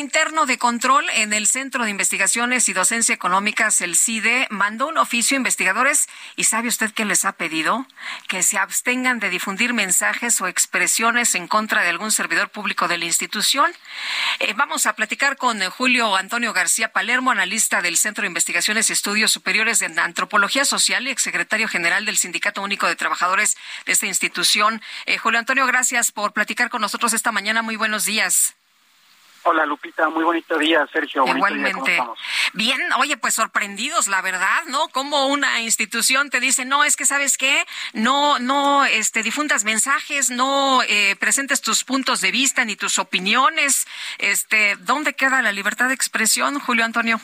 Interno de control en el Centro de Investigaciones y Docencia Económicas, el CIDE, mandó un oficio a investigadores y ¿sabe usted qué les ha pedido? Que se abstengan de difundir mensajes o expresiones en contra de algún servidor público de la institución. Eh, vamos a platicar con Julio Antonio García Palermo, analista del Centro de Investigaciones y Estudios Superiores de Antropología Social y exsecretario general del Sindicato Único de Trabajadores de esta institución. Eh, Julio Antonio, gracias por platicar con nosotros esta mañana. Muy buenos días. Hola Lupita, muy bonito día, Sergio. Bonito día, ¿cómo Igualmente. estamos? Bien, oye, pues sorprendidos, la verdad, ¿no? Como una institución te dice, no, es que sabes qué, no, no, este, difundas mensajes, no eh, presentes tus puntos de vista ni tus opiniones. Este, ¿dónde queda la libertad de expresión, Julio Antonio?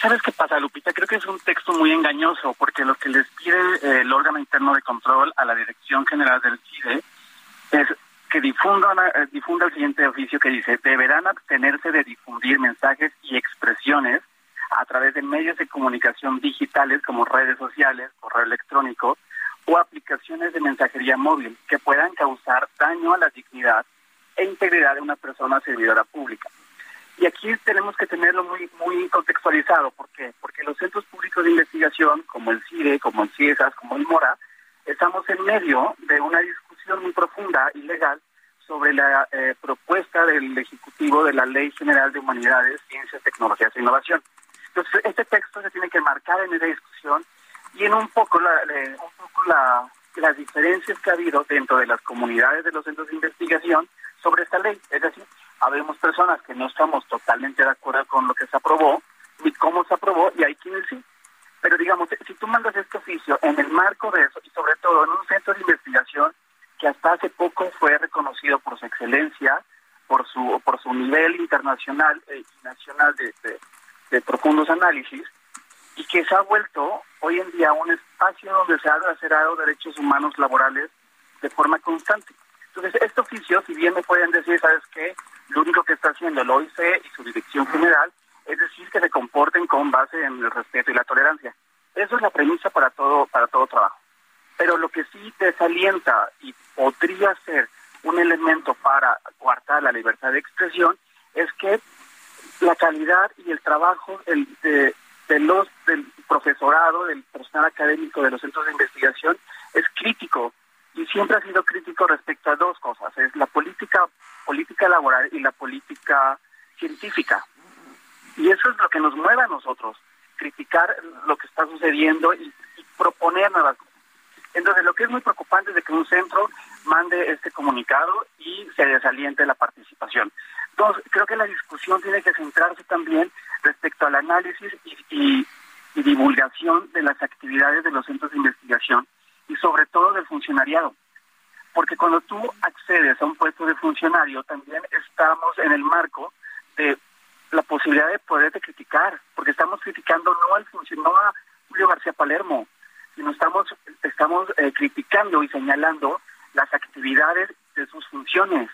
¿Sabes qué pasa, Lupita? Creo que es un texto muy engañoso porque lo que les pide eh, el órgano interno de control a la Dirección General del CIDE es que difunda, una- eh, difunda el siguiente oficio que dice, deberán abstenerse de difundir mensajes y expresiones a través de medios de comunicación digitales como redes sociales, correo electrónico o aplicaciones de mensajería móvil que puedan causar daño a la dignidad e integridad de una persona servidora pública. Y aquí tenemos que tenerlo muy muy contextualizado. ¿Por qué? Porque los centros públicos de investigación, como el CIDE, como el CIESAS, como el MORA, estamos en medio de una discusión muy profunda y legal sobre la eh, propuesta del Ejecutivo de la Ley General de Humanidades, Ciencias, Tecnologías e Innovación. Entonces, este texto se tiene que marcar en esa discusión y en un poco, la, le- un poco la, las diferencias que ha habido dentro de las comunidades de los centros de investigación sobre esta ley. Es decir, habemos personas que no estamos totalmente de acuerdo con lo que se aprobó ni cómo se aprobó y hay quienes sí. Pero digamos, si tú mandas este oficio en el marco de eso y sobre todo en un centro de investigación que hasta hace poco fue reconocido por su excelencia, por su por su nivel internacional eh, y nacional de, de- de profundos análisis y que se ha vuelto hoy en día un espacio donde se han lacerado derechos humanos laborales de forma constante. Entonces, este oficio, si bien me pueden decir, ¿sabes qué? Lo único que está haciendo el OIC y su dirección general es decir que se comporten con base en el respeto y la tolerancia. Eso es la premisa para todo para todo trabajo. Pero lo que sí desalienta y podría ser un elemento para coartar la libertad de expresión es que la calidad y el trabajo el- de, los del profesorado, del personal académico de los centros de investigación es crítico y siempre ha sido crítico respecto a dos cosas, es la política política laboral y la política científica. Y eso es lo que nos mueve a nosotros, criticar lo que está sucediendo y, y proponer nuevas cosas. Entonces, lo que es muy preocupante es de que un centro mande este comunicado y se desaliente la participación. Entonces, creo que la discusión tiene que centrarse también respecto al análisis y, y- divulgación de las actividades de los centros de investigación y sobre todo del funcionariado. Porque cuando tú accedes a un puesto de funcionario, también estamos en el marco de la posibilidad de poderte criticar, porque estamos criticando no al no a Julio García Palermo, sino estamos estamos eh, criticando y señalando las actividades de sus funciones.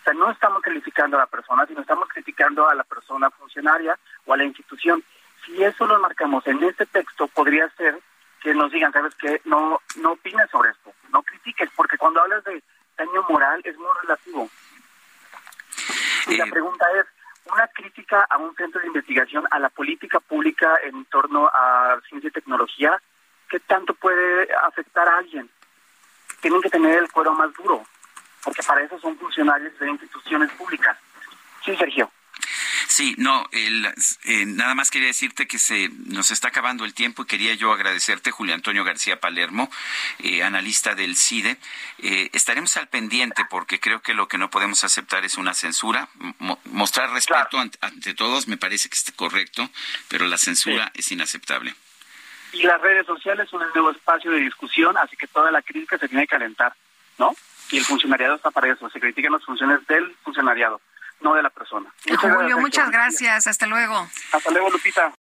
O sea, no estamos calificando a la persona, sino estamos criticando a la persona funcionaria o a la institución. Si eso lo marcamos en este texto, podría ser que nos digan, ¿sabes qué? No, no opines sobre esto, no critiques, porque cuando hablas de daño moral es muy relativo. Y la Eh, pregunta es, una crítica a un centro de investigación, a la política pública en torno a ciencia y tecnología, ¿qué tanto puede afectar a alguien? Tienen que tener el cuero más duro, porque para eso son funcionarios de instituciones públicas. Sí, Sergio. Sí, no, el, eh, nada más quería decirte que se nos está acabando el tiempo y quería yo agradecerte, Julio Antonio García Palermo, eh, analista del CIDE. Eh, estaremos al pendiente porque creo que lo que no podemos aceptar es una censura. Mo- mostrar respeto Claro. ante, ante todos me parece que es correcto, pero la censura es inaceptable. Y las redes sociales son el nuevo espacio de discusión, así que toda la crítica se tiene que calentar, ¿no? y el funcionariado está para eso, se critican las funciones del funcionariado, no de la persona. Julio, muchas gracias, hasta luego. Hasta luego, Lupita.